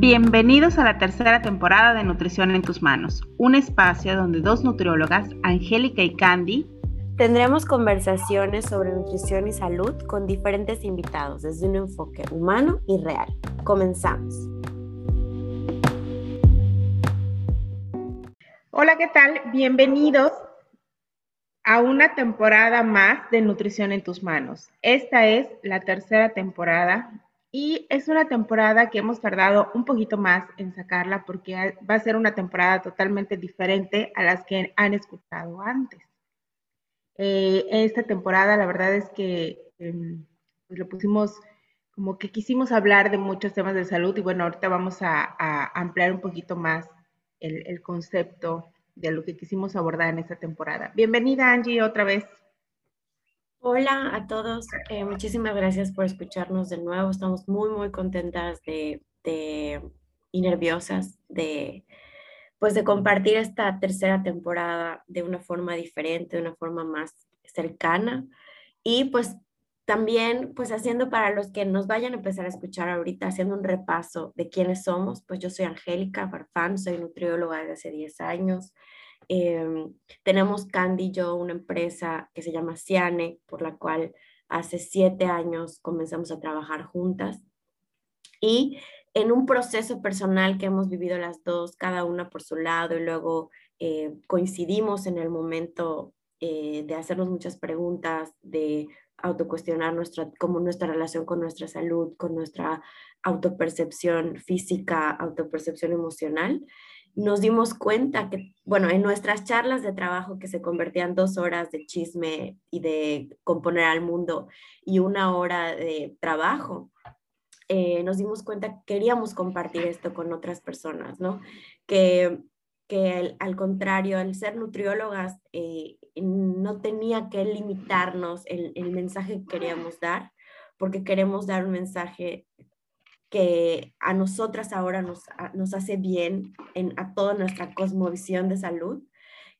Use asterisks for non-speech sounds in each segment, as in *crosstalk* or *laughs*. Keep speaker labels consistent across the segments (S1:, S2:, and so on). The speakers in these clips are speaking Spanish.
S1: Bienvenidos a la tercera temporada de Nutrición en tus manos, un espacio donde dos nutriólogas, Angélica y Candy,
S2: tendremos conversaciones sobre nutrición y salud con diferentes invitados desde un enfoque humano y real. Comenzamos.
S1: Hola, ¿qué tal? Bienvenidos a una temporada más de Nutrición en tus manos. Esta es la tercera temporada y es una temporada que hemos tardado un poquito más en sacarla porque va a ser una temporada totalmente diferente a las que han escuchado antes. Eh, esta temporada la verdad es que em, pues lo pusimos como que quisimos hablar de muchos temas de salud y bueno, ahorita vamos a, ampliar un poquito más el, el concepto de lo que quisimos abordar en esta temporada. Bienvenida Angie otra vez.
S2: Hola a todos, eh, muchísimas gracias por escucharnos de nuevo. Estamos muy, muy contentas de, y nerviosas de, pues de compartir esta tercera temporada de una forma diferente, de una forma más cercana. Y pues también pues haciendo para los que nos vayan a empezar a escuchar ahorita, haciendo un repaso de quiénes somos, pues yo soy Angélica Farfán, soy nutrióloga desde hace 10 años, Em, tenemos Candy yo, una empresa que se llama Ciane, por la cual hace siete años comenzamos a trabajar juntas. Y en un proceso personal que hemos vivido las dos, cada una por su lado, y luego eh, coincidimos en el momento eh, de hacernos muchas preguntas, de autocuestionar nuestra, como nuestra relación con nuestra salud, con nuestra autopercepción física, autopercepción emocional nos dimos cuenta que, bueno, en nuestras charlas de trabajo que se convertían dos horas de chisme y de componer al mundo y una hora de trabajo, eh, nos dimos cuenta que queríamos compartir esto con otras personas, ¿no? Que, que al contrario, al ser nutriólogas, eh, no tenía que limitarnos el, el mensaje que queríamos dar, porque queremos dar un mensaje que a nosotras ahora nos, hace bien en, a toda nuestra cosmovisión de salud,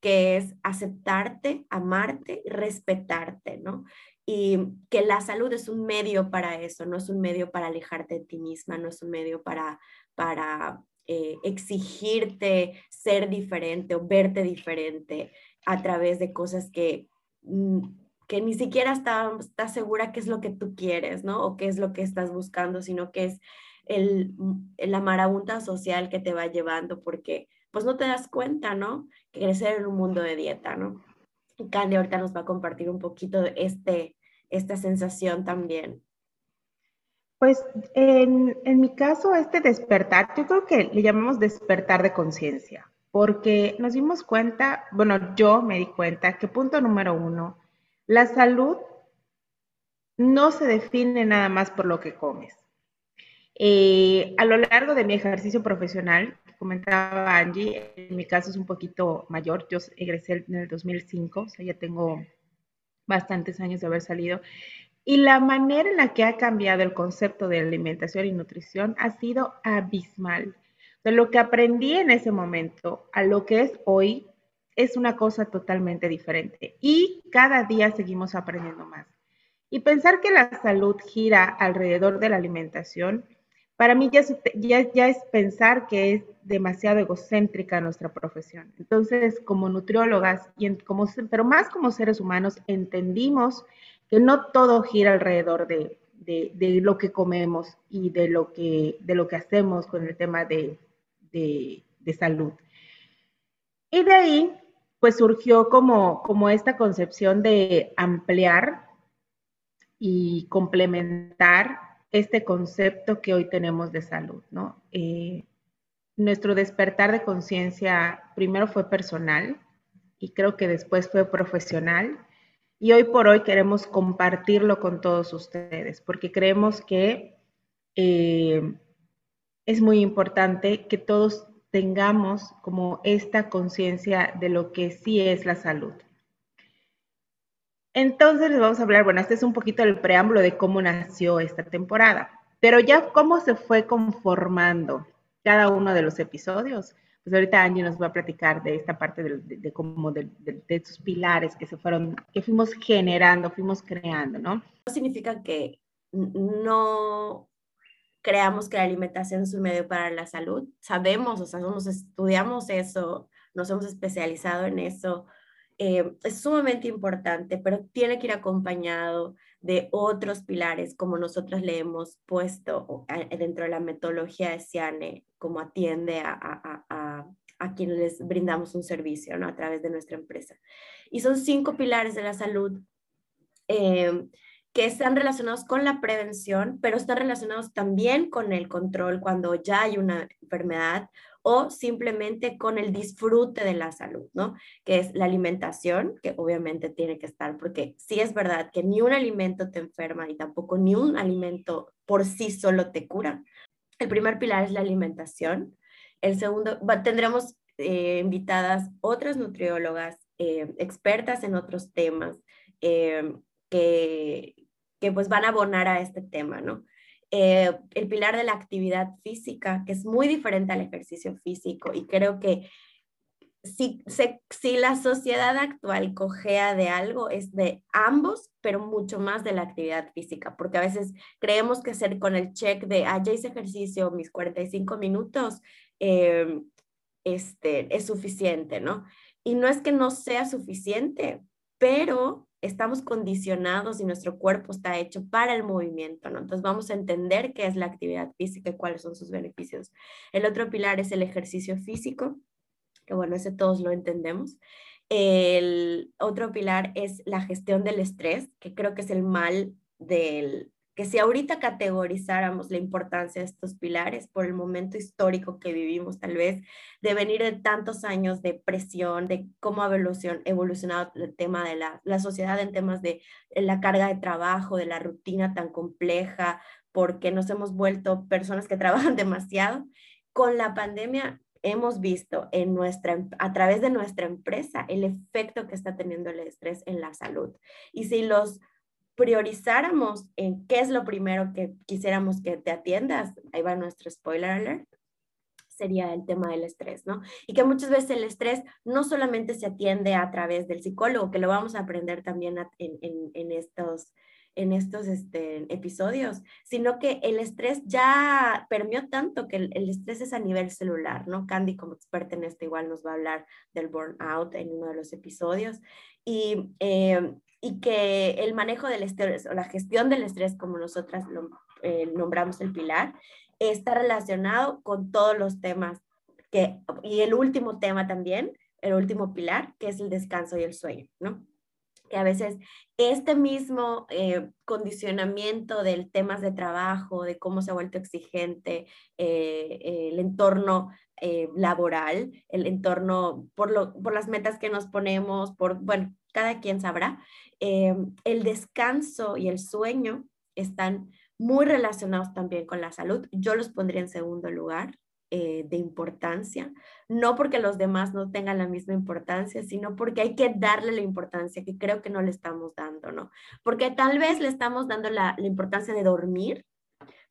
S2: que es aceptarte, amarte respetarte, ¿no? Y que la salud es un medio para eso, no es un medio para alejarte de ti misma, no es un medio para, para eh, exigirte ser diferente o verte diferente a través de cosas que, mm, que ni siquiera estás está segura qué es lo que tú quieres, ¿no? O qué es lo que estás buscando, sino que es el, la marabunta social que te va llevando, porque pues no te das cuenta, ¿no? Que crecer en un mundo de dieta, ¿no? Y Candy ahorita nos va a compartir un poquito de este, esta sensación también.
S1: Pues en, en mi caso, este despertar, yo creo que le llamamos despertar de conciencia, porque nos dimos cuenta, bueno, yo me di cuenta que punto número uno, la salud no se define nada más por lo que comes. Eh, a lo largo de mi ejercicio profesional, comentaba Angie, en mi caso es un poquito mayor, yo egresé en el 2005, o sea, ya tengo bastantes años de haber salido, y la manera en la que ha cambiado el concepto de alimentación y nutrición ha sido abismal. De lo que aprendí en ese momento a lo que es hoy es una cosa totalmente diferente y cada día seguimos aprendiendo más. Y pensar que la salud gira alrededor de la alimentación para mí ya, ya, es pensar que es demasiado egocéntrica nuestra profesión. Entonces, como nutriólogas, y como, pero más como seres humanos, entendimos que no todo gira alrededor de, de, lo que comemos y de lo que, de lo que hacemos con el tema de, de salud. Y de ahí, pues surgió como, como esta concepción de ampliar y complementar este concepto que hoy tenemos de salud, ¿no? Eh, nuestro despertar de conciencia primero fue personal y creo que después fue profesional y hoy por hoy queremos compartirlo con todos ustedes porque creemos que eh, es muy importante que todos tengamos como esta conciencia de lo que sí es la salud. Entonces les vamos a hablar, bueno, este es un poquito el preámbulo de cómo nació esta temporada, pero ya cómo se fue conformando cada uno de los episodios. Pues ahorita Angie nos va a platicar de esta parte de, de, como de, estos pilares que se fueron, que fuimos generando, fuimos creando, ¿no?
S2: No significa que no, creamos que la alimentación es un medio para la salud. Sabemos, o sea, somos, estudiamos eso, nos hemos especializado en eso. Eh, es sumamente importante, pero tiene que ir acompañado de otros pilares como nosotros le hemos puesto dentro de la metodología de Ciane, como atiende a, a, a, a quienes les brindamos un servicio ¿no? a través de nuestra empresa. Y son cinco pilares de la salud. Eh, que están relacionados con la prevención, pero están relacionados también con el control cuando ya hay una enfermedad o simplemente con el disfrute de la salud, ¿no? Que es la alimentación, que obviamente tiene que estar, porque sí es verdad que ni un alimento te enferma y tampoco ni un alimento por sí solo te cura. El primer pilar es la alimentación. El segundo, tendremos eh, invitadas otras nutriólogas, eh, expertas en otros temas, eh, que, que pues van a abonar a este tema, ¿no? Eh, el pilar de la actividad física, que es muy diferente al ejercicio físico y creo que si, si la sociedad actual cojea de algo es de ambos, pero mucho más de la actividad física, porque a veces creemos que hacer con el check de, ah, ya hice ejercicio mis 45 minutos, eh, este, es suficiente, ¿no? Y no es que no sea suficiente, pero estamos condicionados y nuestro cuerpo está hecho para el movimiento, ¿no? Entonces vamos a entender qué es la actividad física y cuáles son sus beneficios. El otro pilar es el ejercicio físico, que bueno, ese todos lo entendemos. El otro pilar es la gestión del estrés, que creo que es el mal del, que si ahorita categorizáramos la importancia de estos pilares por el momento histórico que vivimos, tal vez, de venir de tantos años de presión, de cómo ha evolucionado el tema de la, la sociedad en temas de la carga de trabajo, de la rutina tan compleja, porque nos hemos vuelto personas que *laughs* trabajan demasiado. Con la pandemia hemos visto en nuestra, a través de nuestra empresa el efecto que está teniendo el estrés en la salud. Y si los priorizáramos en qué es lo primero que quisiéramos que te atiendas, ahí va nuestro spoiler alert, sería el tema del estrés, ¿no? Y que muchas veces el estrés no solamente se atiende a través del psicólogo, que lo vamos a aprender también en, en, estos, en estos este, episodios, sino que el estrés ya permeó tanto que el, el, estrés es a nivel celular, ¿no? Candy como experta en esto igual nos va a hablar del burnout en uno de los episodios. Y eh, y que el manejo del estrés o la gestión del estrés, como nosotras lo, eh, nombramos el pilar, está relacionado con todos los temas. Que, y el último tema también, el último pilar, que es el descanso y el sueño, ¿no? Que a veces este mismo eh, condicionamiento del temas de trabajo, de cómo se ha vuelto exigente eh, el entorno laboral, el entorno por, lo, por las metas que nos ponemos, por, bueno, cada quien sabrá, eh, el descanso y el sueño están muy relacionados también con la salud. Yo los pondría en segundo lugar eh, de importancia, no porque los demás no tengan la misma importancia, sino porque hay que darle la importancia que creo que no le estamos dando, ¿no? Porque tal vez le estamos dando la, importancia de dormir,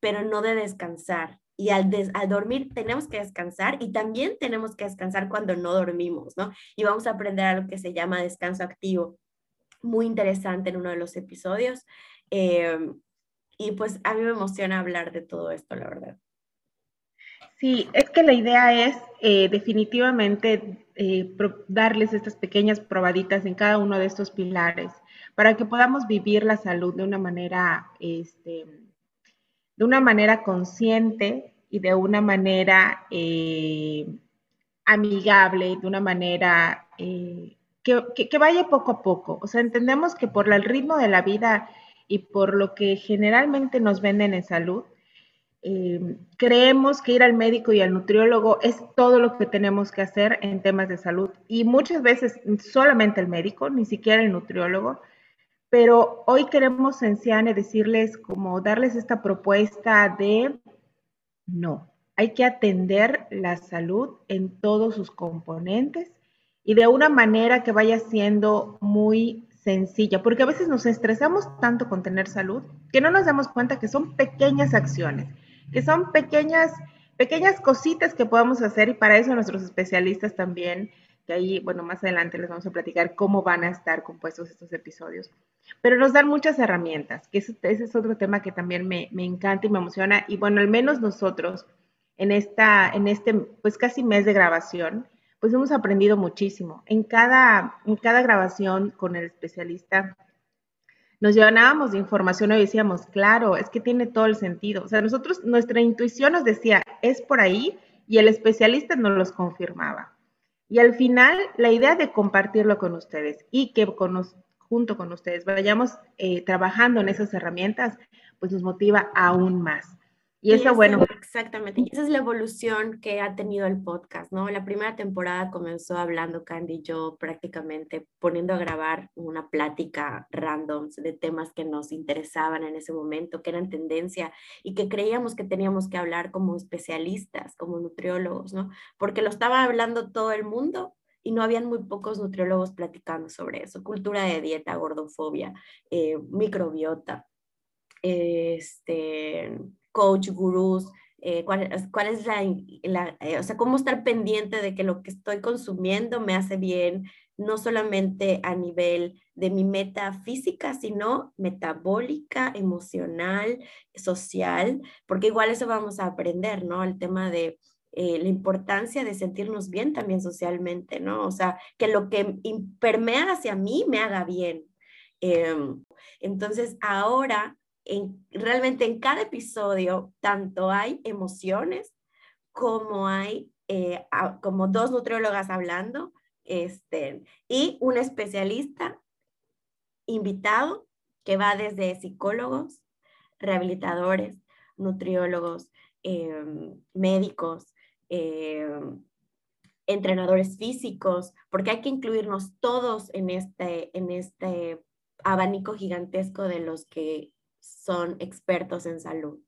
S2: pero no de descansar. Y al, al, dormir tenemos que descansar y también tenemos que descansar cuando no dormimos, ¿no? Y vamos a aprender algo que se llama descanso activo, muy interesante en uno de los episodios. Eh, y pues a mí me emociona hablar de todo esto, la verdad.
S1: Sí, es que la idea es eh, definitivamente eh, darles estas pequeñas probaditas en cada uno de estos pilares para que podamos vivir la salud de una manera, este, de una manera consciente y de una manera amigable, de una manera que, vaya poco a poco. O sea, entendemos que por el ritmo de la vida y por lo que generalmente nos venden en salud, eh, creemos que ir al médico y al nutriólogo es todo lo que tenemos que hacer en temas de salud. Y muchas veces solamente el médico, ni siquiera el nutriólogo. Pero hoy queremos en Ciane decirles como darles esta propuesta de no, hay que atender la salud en todos sus componentes y de una manera que vaya siendo muy sencilla, porque a veces nos estresamos tanto con tener salud que no nos damos cuenta que son pequeñas acciones, que son pequeñas, pequeñas cositas que podemos hacer y para eso nuestros especialistas también, que ahí, bueno, más adelante les vamos a platicar cómo van a estar compuestos estos episodios. pero nos dan muchas herramientas, que ese, es otro tema que también me, me, encanta y me emociona. Y bueno, al menos nosotros en, esta, en este, pues casi mes de grabación, pues hemos aprendido muchísimo. En cada, en cada grabación con el especialista nos llenábamos de información y decíamos, claro, es que tiene todo el sentido. O sea, nosotros, nuestra intuición nos decía, es por ahí, y el especialista nos los confirmaba. Y al final, la idea de compartirlo con ustedes y que junto con ustedes vayamos eh, trabajando en esas herramientas, pues nos motiva aún más.
S2: Y, eso, bueno. Exactamente, y esa es la evolución que ha tenido el podcast, ¿no? La primera temporada comenzó hablando Candy y yo prácticamente poniendo a grabar una plática random de temas que nos interesaban en ese momento, que eran tendencia y que creíamos que teníamos que hablar como especialistas, como nutriólogos, ¿no? Porque lo estaba hablando todo el mundo y no habían muy pocos nutriólogos platicando sobre eso, cultura de dieta, gordofobia, eh, microbiota, este coach, gurús, eh, cuál, es la, la eh, o sea, cómo estar pendiente de que lo que estoy consumiendo me hace bien, no solamente a nivel de mi meta física, sino metabólica, emocional, social, porque igual eso vamos a aprender, ¿no? El tema de eh, la importancia de sentirnos bien también socialmente, ¿no? O sea, que lo que permea hacia mí me haga bien. Em, entonces, ahora realmente en cada episodio tanto hay emociones como hay eh, como dos nutriólogas hablando este, y un especialista invitado que va desde psicólogos, rehabilitadores, nutriólogos, em, médicos, em, entrenadores físicos, porque hay que incluirnos todos en este, en este abanico gigantesco de los que son expertos en salud?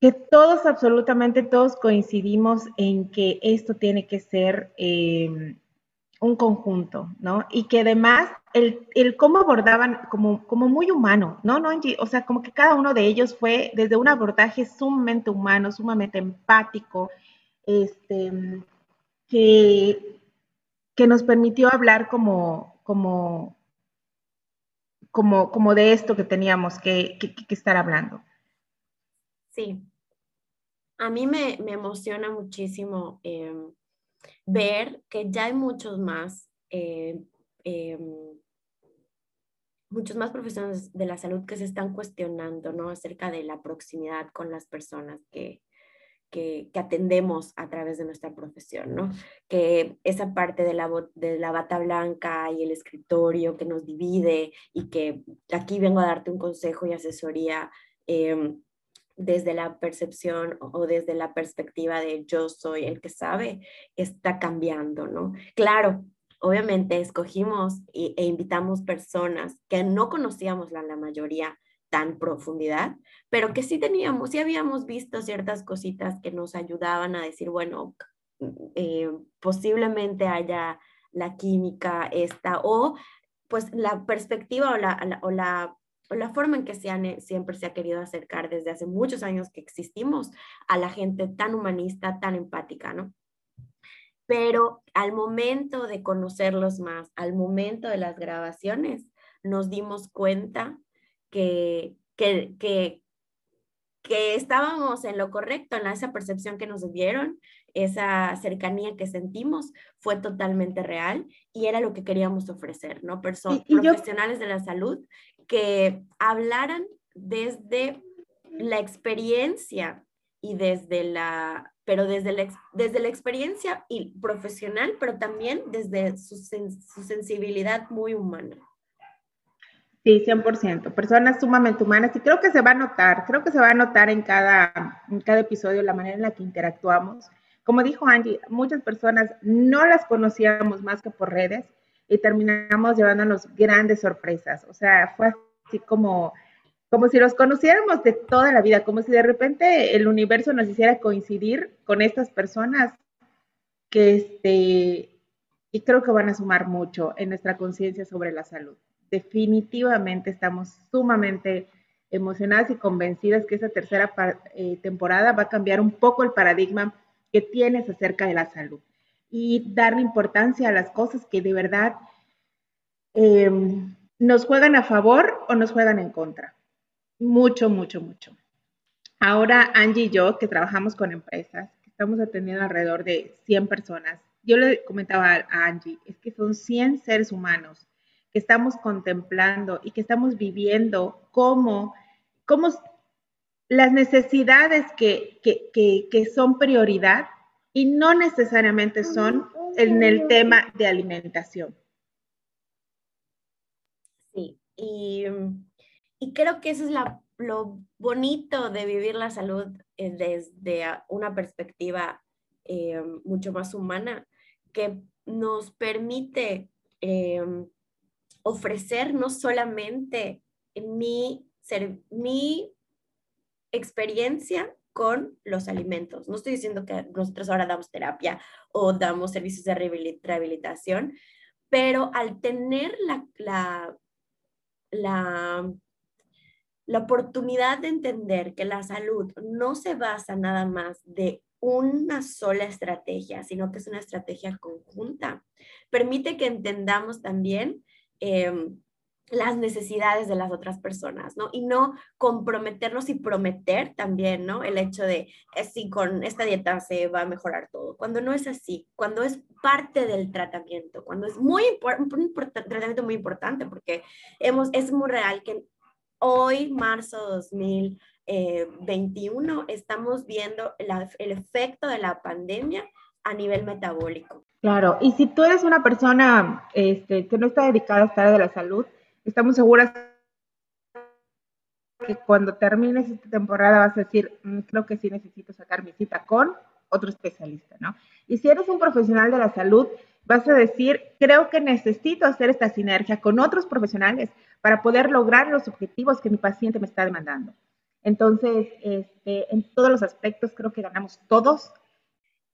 S1: Que todos, absolutamente todos coincidimos en que esto tiene que ser em, un conjunto, ¿no? Y que además el, el cómo abordaban como, como muy humano, ¿no? ¿no, O sea, como que cada uno de ellos fue desde un abordaje sumamente humano, sumamente empático, este, que, que nos permitió hablar como, como, como, como de esto que teníamos que, estar hablando.
S2: Sí. A mí me, emociona muchísimo em, ver que ya hay muchos más, em, em, muchos más profesionales de la salud que se están cuestionando, ¿no? Acerca de la proximidad con las personas que, que, atendemos a través de nuestra profesión, ¿no? Que esa parte de la, de la bata blanca y el escritorio que nos divide y que aquí vengo a darte un consejo y asesoría em, desde la percepción o desde la perspectiva de yo soy el que sabe, está cambiando, ¿no? Claro, obviamente escogimos e, invitamos personas que no conocíamos la, la mayoría tan profundidad, pero que sí teníamos, sí habíamos visto ciertas cositas que nos ayudaban a decir, bueno, eh, posiblemente haya la química esta, o pues la perspectiva o la, o la, o la forma en que se han, siempre se ha querido acercar desde hace muchos años que existimos a la gente tan humanista, tan empática, ¿no? Pero al momento de conocerlos más, al momento de las grabaciones, nos dimos cuenta que, que, que, que estábamos en lo correcto, en esa percepción que nos dieron, esa cercanía que sentimos fue totalmente real y era lo que queríamos ofrecer, ¿no? Personas profesionales de la salud que hablaran desde la experiencia y desde la, pero desde la, desde la experiencia y profesional, pero también desde su, su sensibilidad muy humana.
S1: Sí, 100%. Personas sumamente humanas y creo que se va a notar, creo que se va a notar en cada, en cada episodio la manera en la que interactuamos. Como dijo Angie, muchas personas no las conocíamos más que por redes y terminamos llevándonos grandes sorpresas. O sea, fue así como, como si los conociéramos de toda la vida, como si de repente el universo nos hiciera coincidir con estas personas que este, y creo que van a sumar mucho en nuestra conciencia sobre la salud definitivamente estamos sumamente emocionadas y convencidas que esta tercera eh, temporada va a cambiar un poco el paradigma que tienes acerca de la salud y darle importancia a las cosas que de verdad em, nos juegan a favor o nos juegan en contra. Mucho, mucho, mucho. Ahora Angie y yo, que trabajamos con empresas, estamos atendiendo alrededor de 100 personas, yo le comentaba a Angie, es que son 100 seres humanos que estamos contemplando y que estamos viviendo cómo, cómo las necesidades que, que, son prioridad y no necesariamente son en el tema de alimentación.
S2: Sí, y, creo que eso es lo bonito de vivir la salud eh, desde una perspectiva eh, mucho más humana, que nos permite eh, ofrecer no solamente mi, mi experiencia con los alimentos. No estoy diciendo que nosotros ahora damos terapia o damos servicios de rehabilitación, pero al tener la, la, la, la oportunidad de entender que la salud no se basa nada más de una sola estrategia, sino que es una estrategia conjunta, permite que entendamos también Em, las necesidades de las otras personas, ¿no? Y no comprometernos y prometer también, ¿no? El hecho de, eh, si con esta dieta se va a mejorar todo, cuando no es así, cuando es parte del tratamiento, cuando es muy un tratamiento muy importante, porque hemos, es muy real que hoy, marzo 2021, eh, estamos viendo el efecto de la pandemia a nivel metabólico.
S1: Claro, y si tú eres una persona este, que no está dedicada a esta área de la salud, estamos seguras que cuando termines esta temporada vas a decir, mm, creo que sí necesito sacar mi cita con otro especialista, ¿no? Y si eres un profesional de la salud, vas a decir, creo que necesito hacer esta sinergia con otros profesionales para poder lograr los objetivos que mi paciente me está demandando. Entonces, este, en todos los aspectos creo que ganamos todos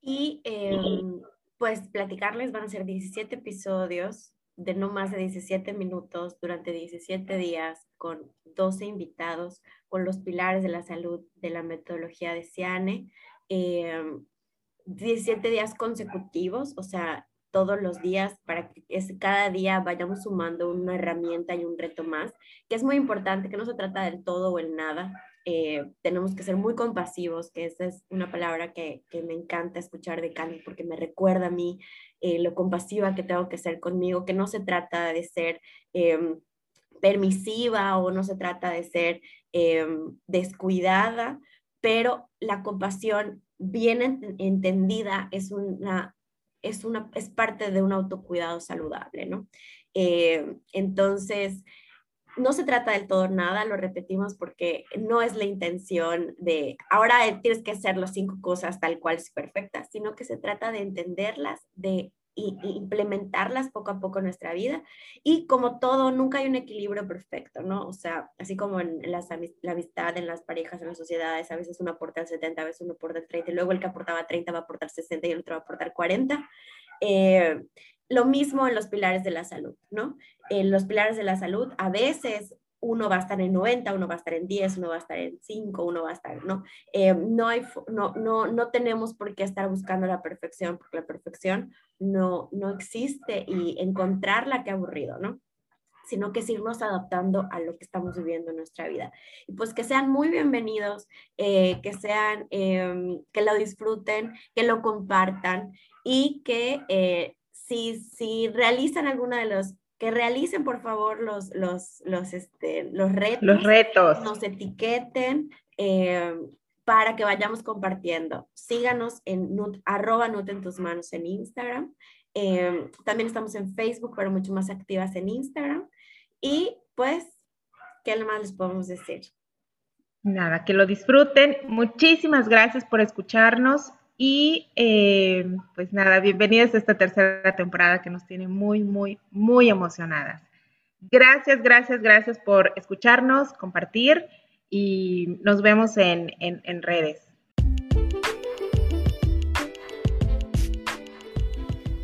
S2: y em, pues platicarles van a ser 17 episodios de no más de 17 minutos durante 17 días con 12 invitados con los pilares de la salud de la metodología de Ciane. 17 em, días consecutivos, o sea, todos los días para que cada día vayamos sumando una herramienta y un reto más, que es muy importante, que no se trata del todo o el nada, eh, tenemos que ser muy compasivos, que esa es una palabra que, me encanta escuchar de Cali porque me recuerda a mí eh, lo compasiva que tengo que ser conmigo, que no se trata de ser em, permisiva o no se trata de ser em, descuidada, pero la compasión bien entendida es una, es una es parte de un autocuidado saludable, ¿no? Eh, entonces, no se trata del todo nada, lo repetimos porque no es la intención de ahora tienes que hacer las cinco cosas tal cual es perfecta, sino que se trata de entenderlas, de implementarlas poco a poco en nuestra vida y como todo, nunca hay un equilibrio perfecto, ¿no? O sea, así como en la amistad, en las parejas, en las sociedades, a veces uno aporta el 70, a veces uno aporta el 30 y luego el que aportaba 30 va a aportar 60 y el otro va a aportar 40. Eh, lo mismo en los pilares de la salud, ¿no? En los pilares de la salud, a veces uno va a estar en 90, uno va a estar en 10, uno va a estar en 5, uno va a estar, ¿no? Eh, no, hay, no, no, no tenemos por qué estar buscando la perfección, porque la perfección no, no existe y encontrarla, qué aburrido, ¿no? sino que es irnos adaptando a lo que estamos viviendo en nuestra vida. Y pues que sean muy bienvenidos, eh, que sean, em, que lo disfruten, que lo compartan y que si, realizan alguna de los, que realicen por favor los, los, los, este, los retos.
S1: Los retos.
S2: Nos etiqueten eh, para que vayamos compartiendo. Síganos en arroba Nut en tus manos en Instagram. Eh, también estamos en Facebook, pero mucho más activas en Instagram. Y pues, ¿qué más les podemos decir?
S1: Nada, que lo disfruten. Muchísimas gracias por escucharnos y eh, pues nada, bienvenidos a esta tercera temporada que nos tiene muy, muy, muy emocionadas. Gracias, gracias, gracias por escucharnos, compartir y nos vemos en, en redes.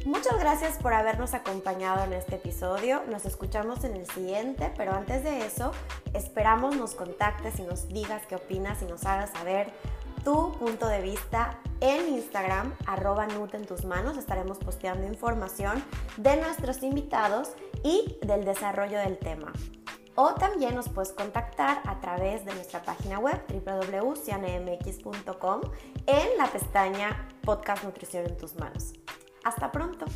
S2: Muchas gracias por habernos acompañado en este episodio. Nos escuchamos en el siguiente, pero antes de eso, esperamos nos contactes y nos digas qué opinas y nos hagas saber tu punto de vista en Instagram, arroba en tus manos. Estaremos posteando información de nuestros invitados y del desarrollo del tema. O también nos puedes contactar a través de nuestra página web www.cianemx.com en la pestaña Podcast Nutrición en tus manos. Hasta pronto.